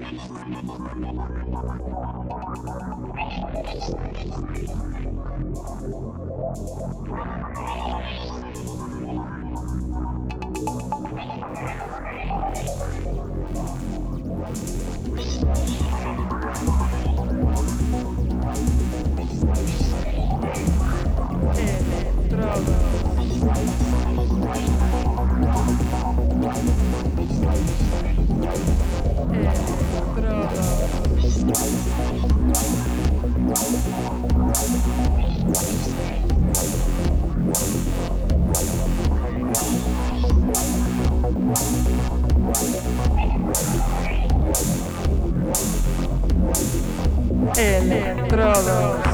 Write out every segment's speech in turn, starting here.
Estrada. Electrodos.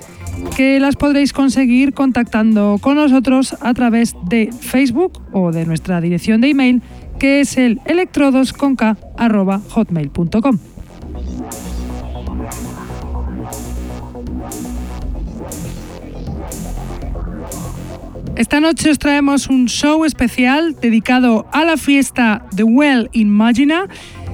que las podréis conseguir contactando con nosotros a través de Facebook o de nuestra dirección de email que es el electrodosconk.hotmail.com. Esta noche os traemos un show especial dedicado a la fiesta The Well in Magina,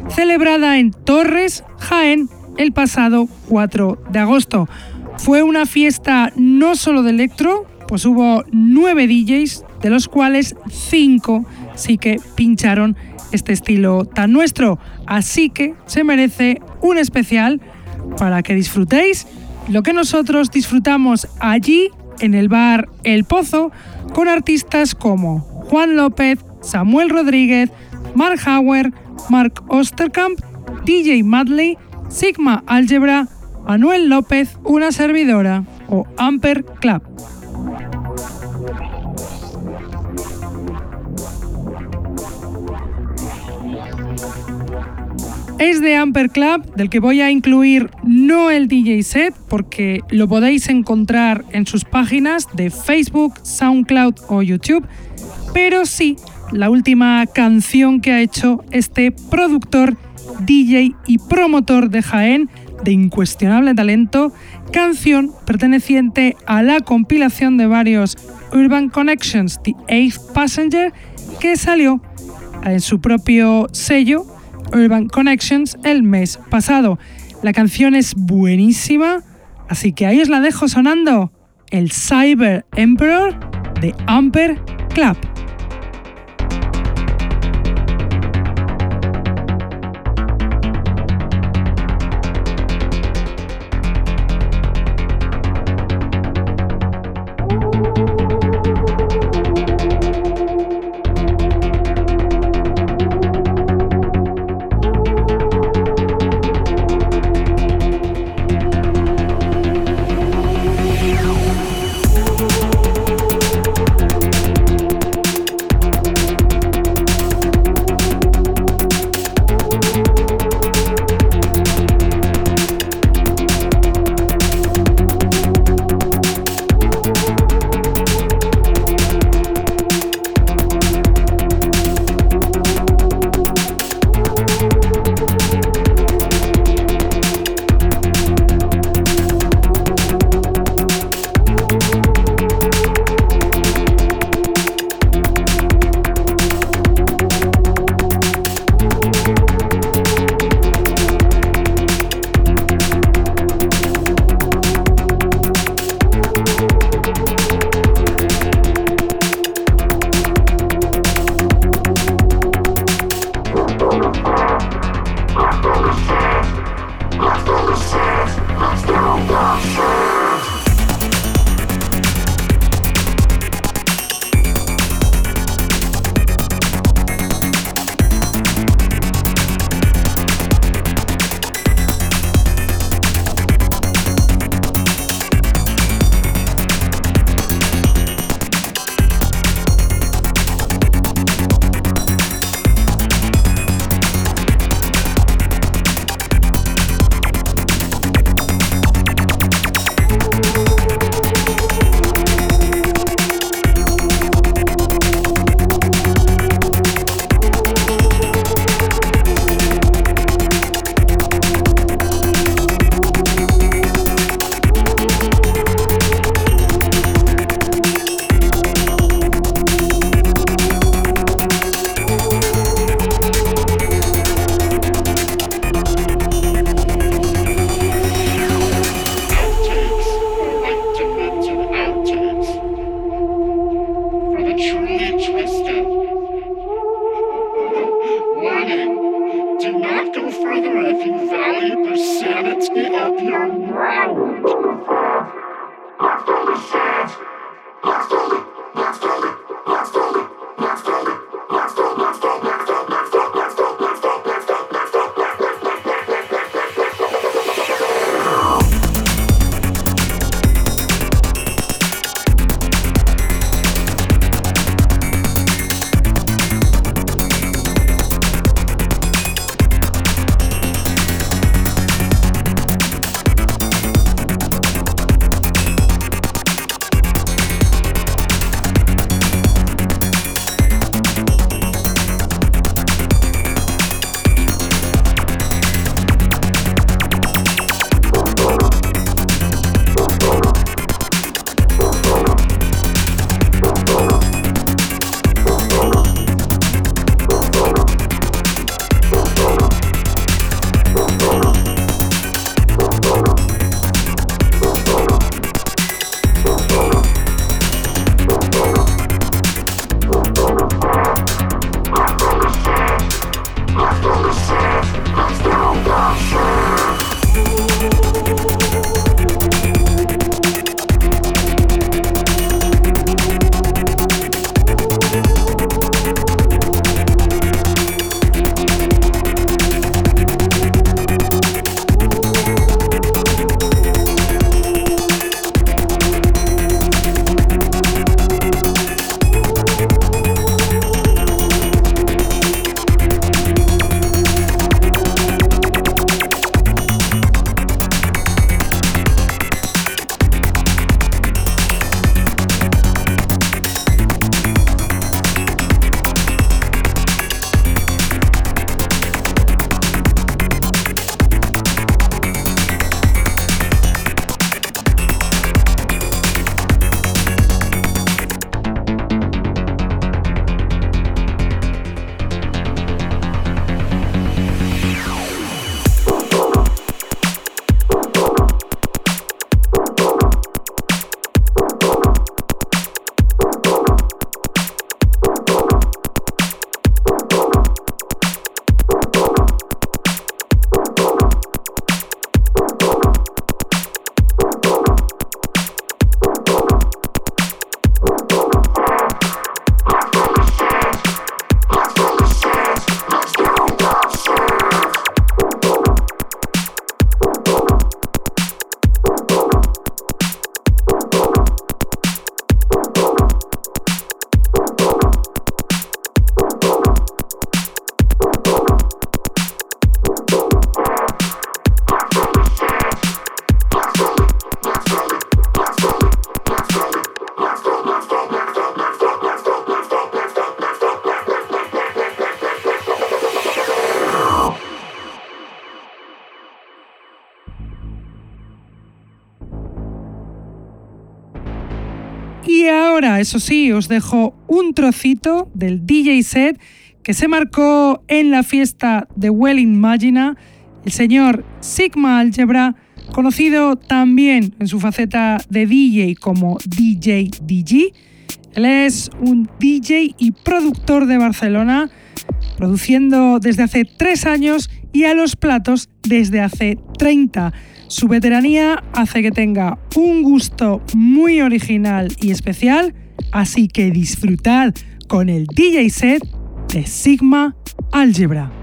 celebrada en Torres, Jaén, el pasado 4 de agosto. Fue una fiesta no solo de electro, pues hubo nueve DJs, de los cuales cinco sí que pincharon este estilo tan nuestro. Así que se merece un especial para que disfrutéis lo que nosotros disfrutamos allí en el bar El Pozo con artistas como Juan López, Samuel Rodríguez, Mark Hauer, Mark Osterkamp, DJ Madley, Sigma Algebra, Manuel López, una servidora o Amper Club. Es de Amper Club, del que voy a incluir no el DJ set, porque lo podéis encontrar en sus páginas de Facebook, SoundCloud o YouTube, pero sí la última canción que ha hecho este productor, DJ y promotor de Jaén de incuestionable talento, canción perteneciente a la compilación de varios Urban Connections, The Eighth Passenger, que salió en su propio sello Urban Connections el mes pasado. La canción es buenísima, así que ahí os la dejo sonando, el Cyber Emperor de Amper Club. Eso sí, os dejo un trocito del DJ set que se marcó en la fiesta de Well Imagina el señor Sigma Algebra, conocido también en su faceta de DJ como DJ DG. Él es un DJ y productor de Barcelona, produciendo desde hace tres años y a los platos desde hace 30. Su veteranía hace que tenga un gusto muy original y especial Así que disfrutad con el DJ set de Sigma Algebra.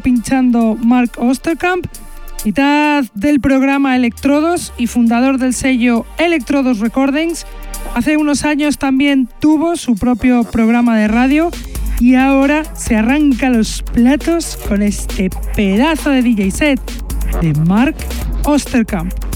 Pinchando Mark Osterkamp, mitad del programa Electrodos y fundador del sello Electrodos Recordings. Hace unos años también tuvo su propio programa de radio y ahora se arranca los platos con este pedazo de DJ set de Mark Osterkamp.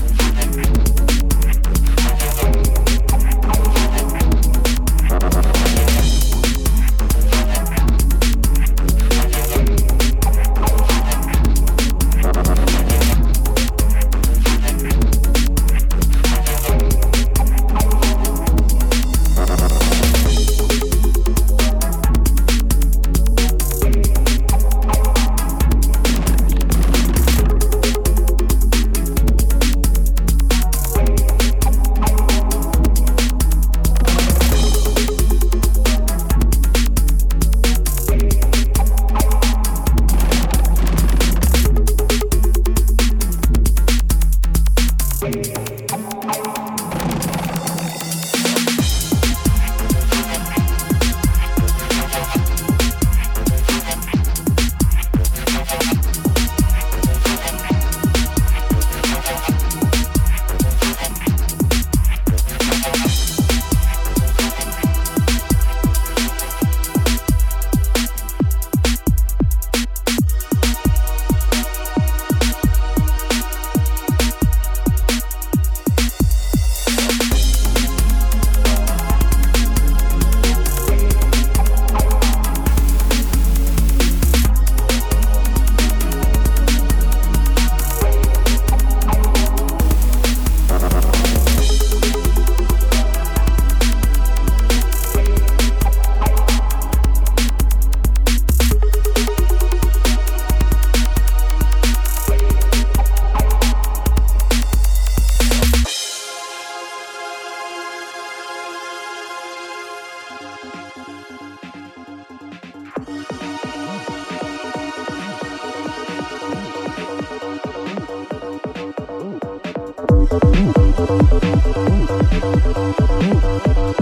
Thank you.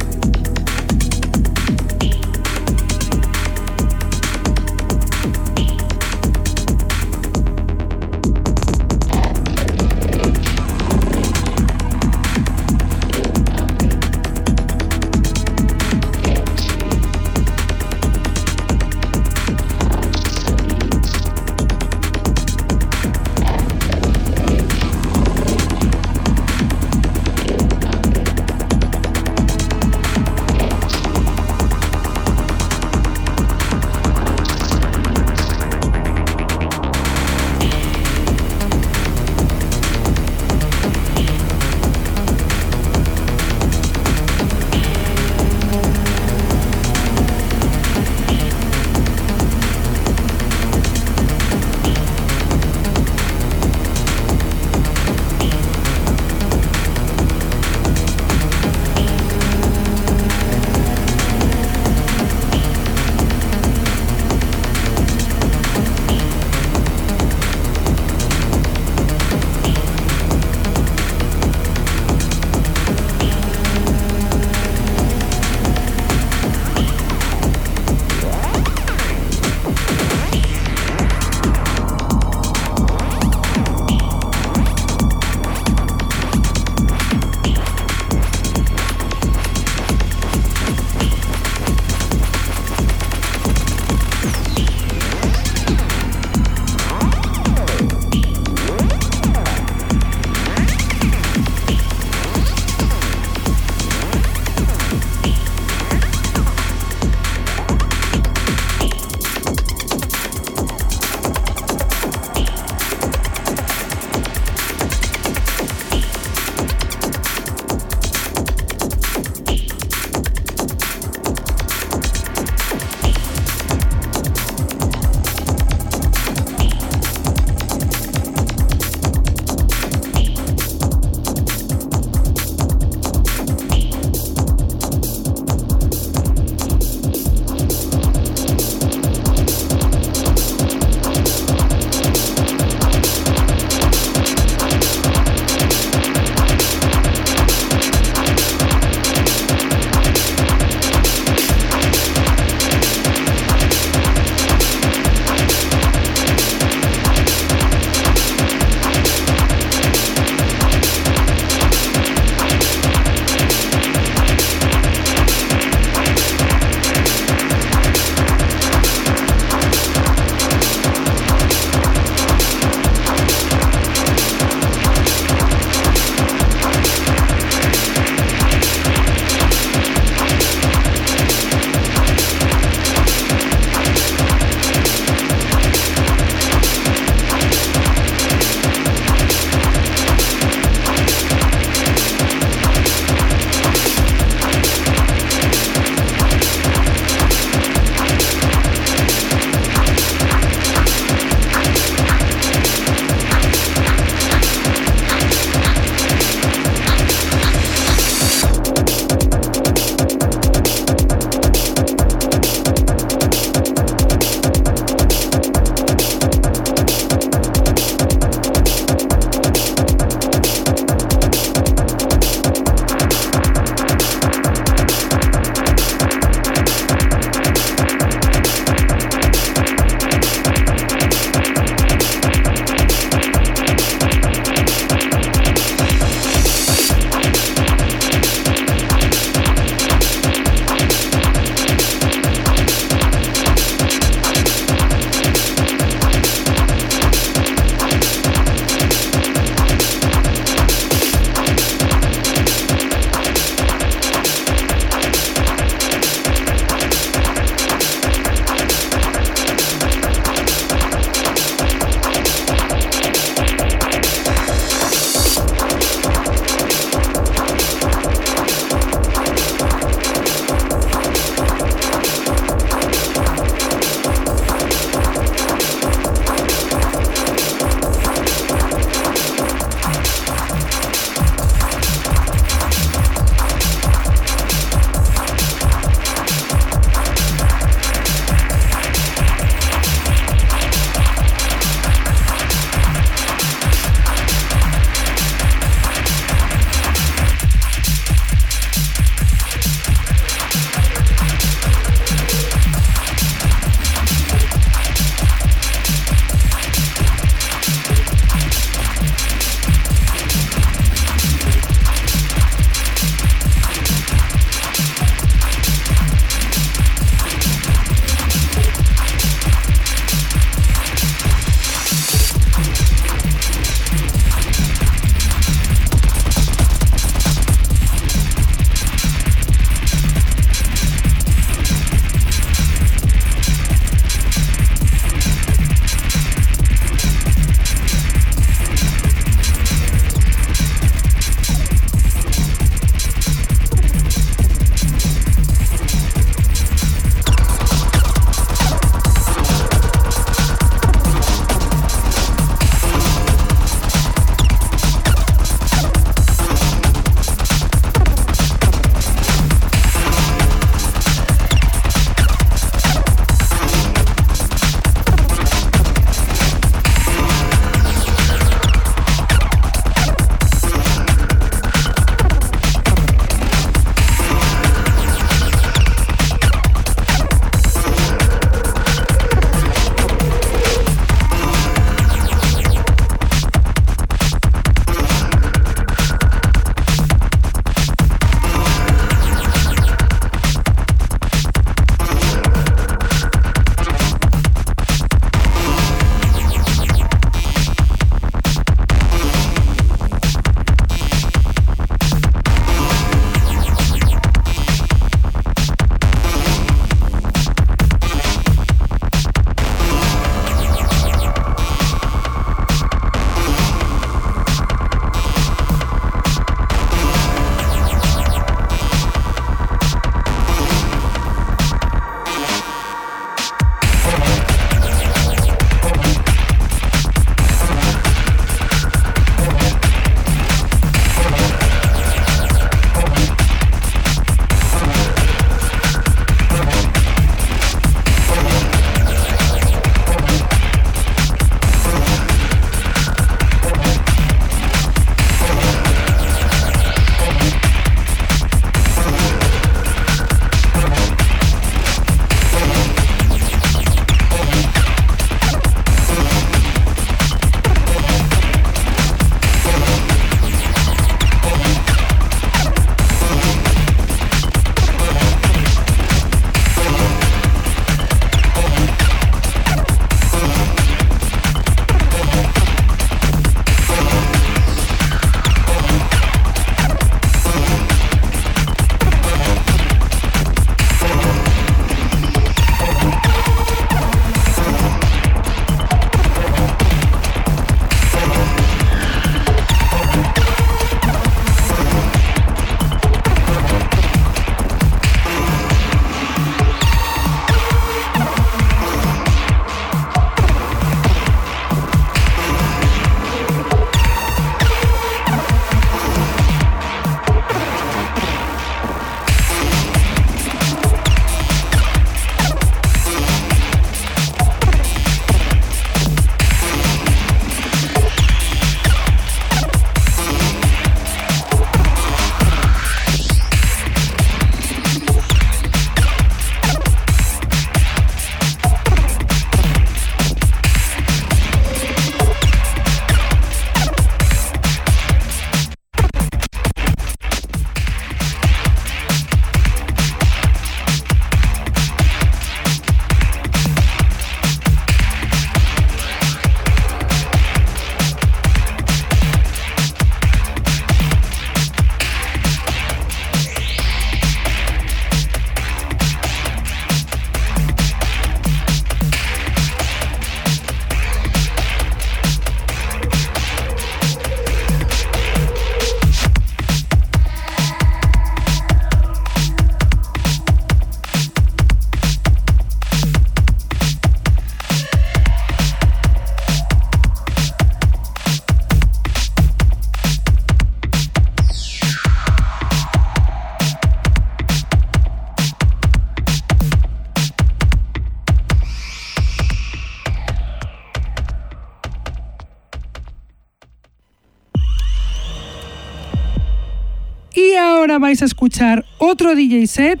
Vais a escuchar otro DJ set,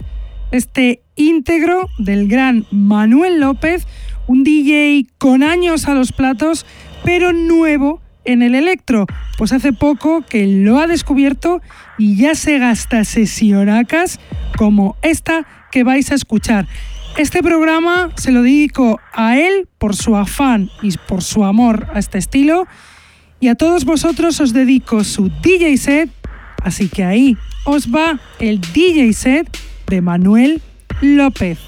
este íntegro del gran Manuel López, un DJ con años a los platos, pero nuevo en el electro. Pues hace poco que lo ha descubierto y ya se gasta sesionacas como esta que vais a escuchar. Este programa se lo dedico a él por su afán y por su amor a este estilo. Y a todos vosotros os dedico su DJ set. Así que ahí os va el DJ set de Manuel López.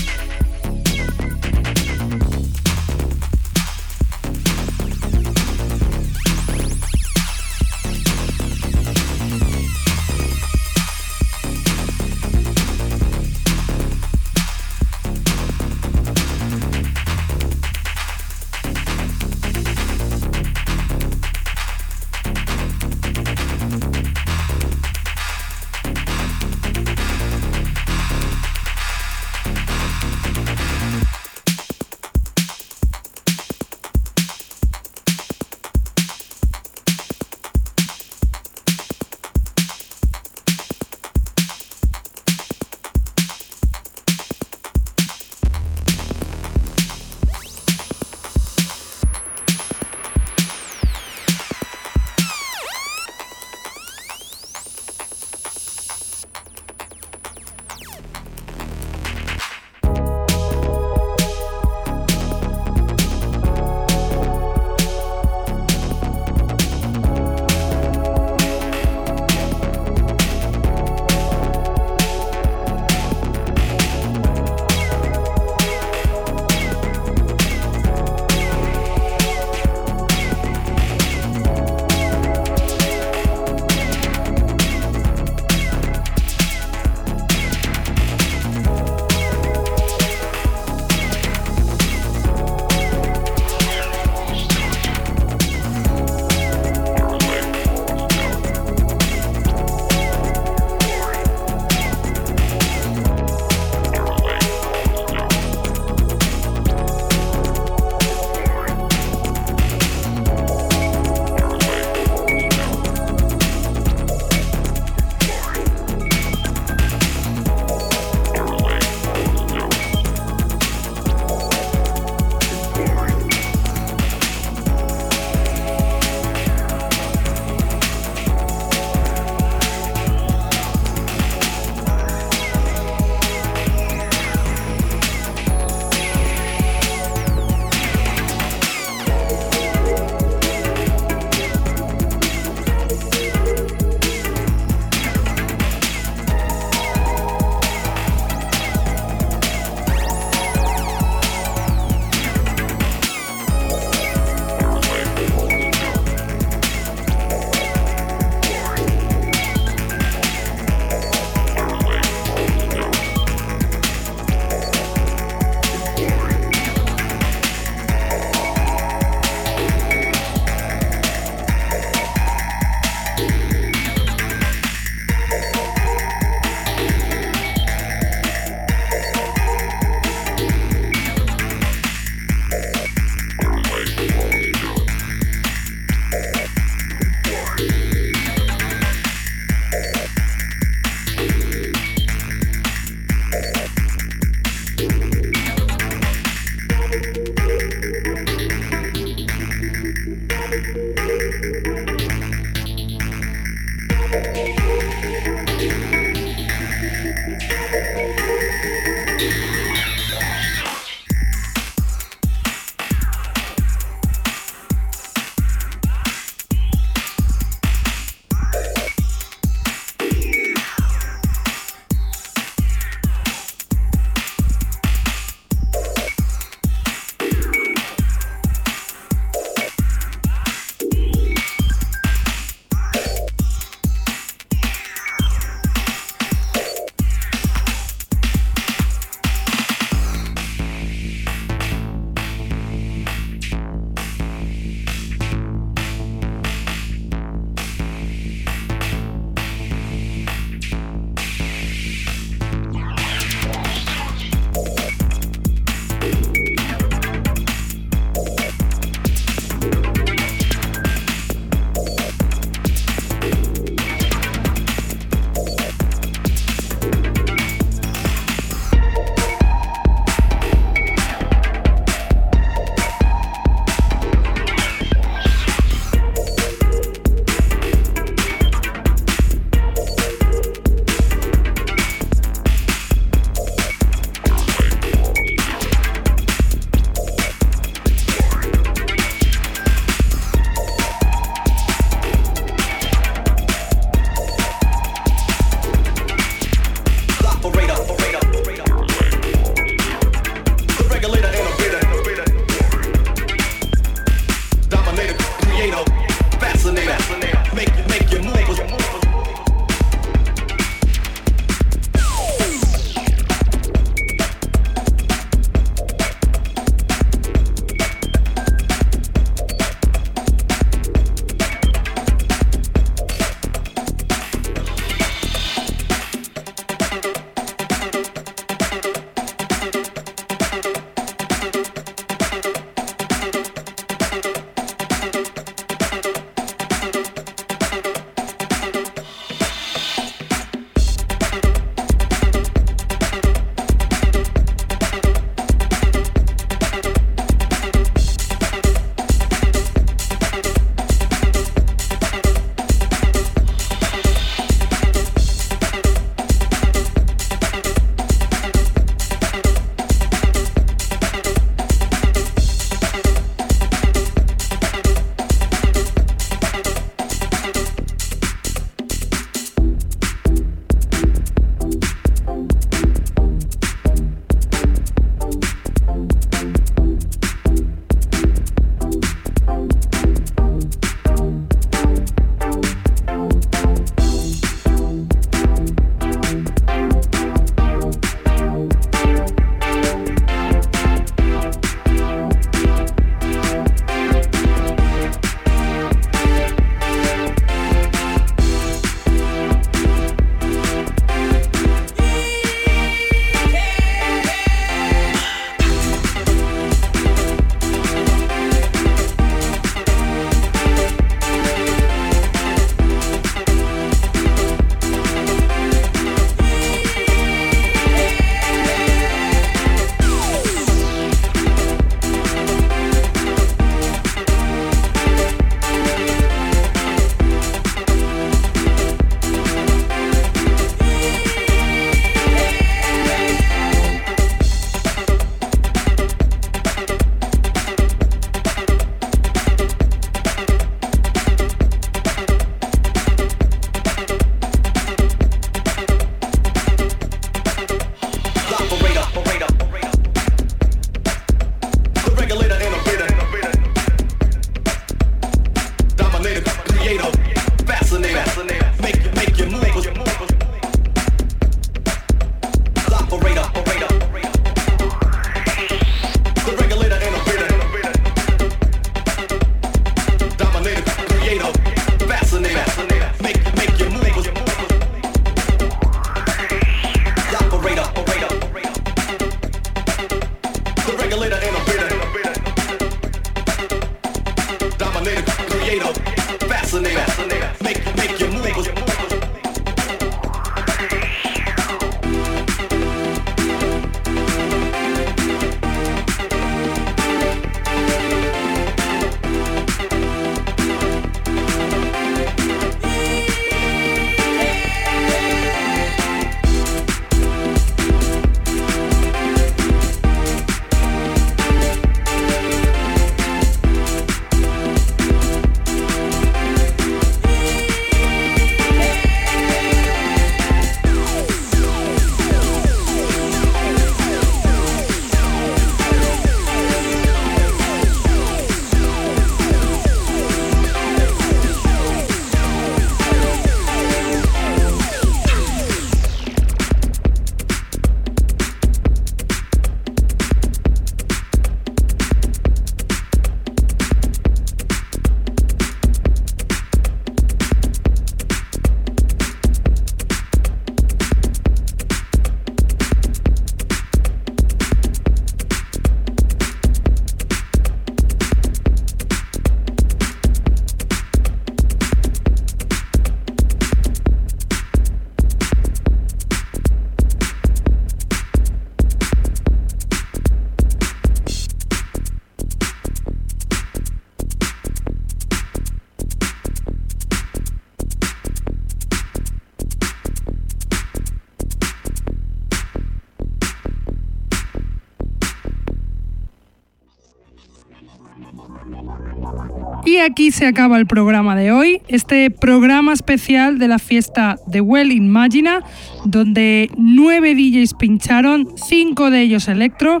Aquí se acaba el programa de hoy, este programa especial de la fiesta de Well Imagina, donde nueve DJs pincharon, cinco de ellos electro.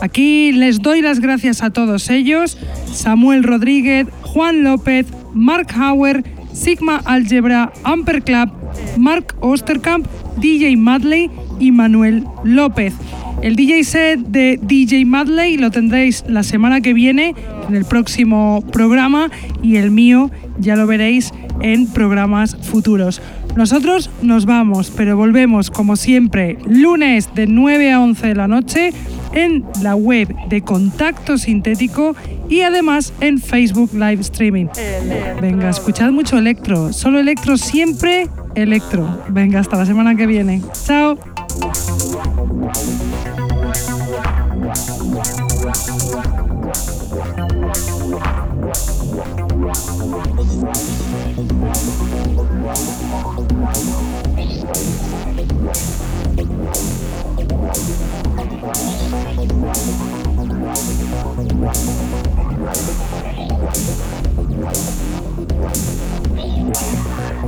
Aquí les doy las gracias a todos ellos, Samuel Rodríguez, Juan López, Mark Hauer, Sigma Algebra, Amper Club, Mark Osterkamp, DJ Madley y Manuel López. El DJ set de DJ Madley lo tendréis la semana que viene en el próximo programa y el mío ya lo veréis en programas futuros. Nosotros nos vamos, pero volvemos como siempre lunes de 9 a 11 de la noche en la web de Contacto Sintético y además en Facebook Live Streaming. Venga, escuchad mucho electro, solo electro siempre electro. Venga, hasta la semana que viene. Chao. Wow.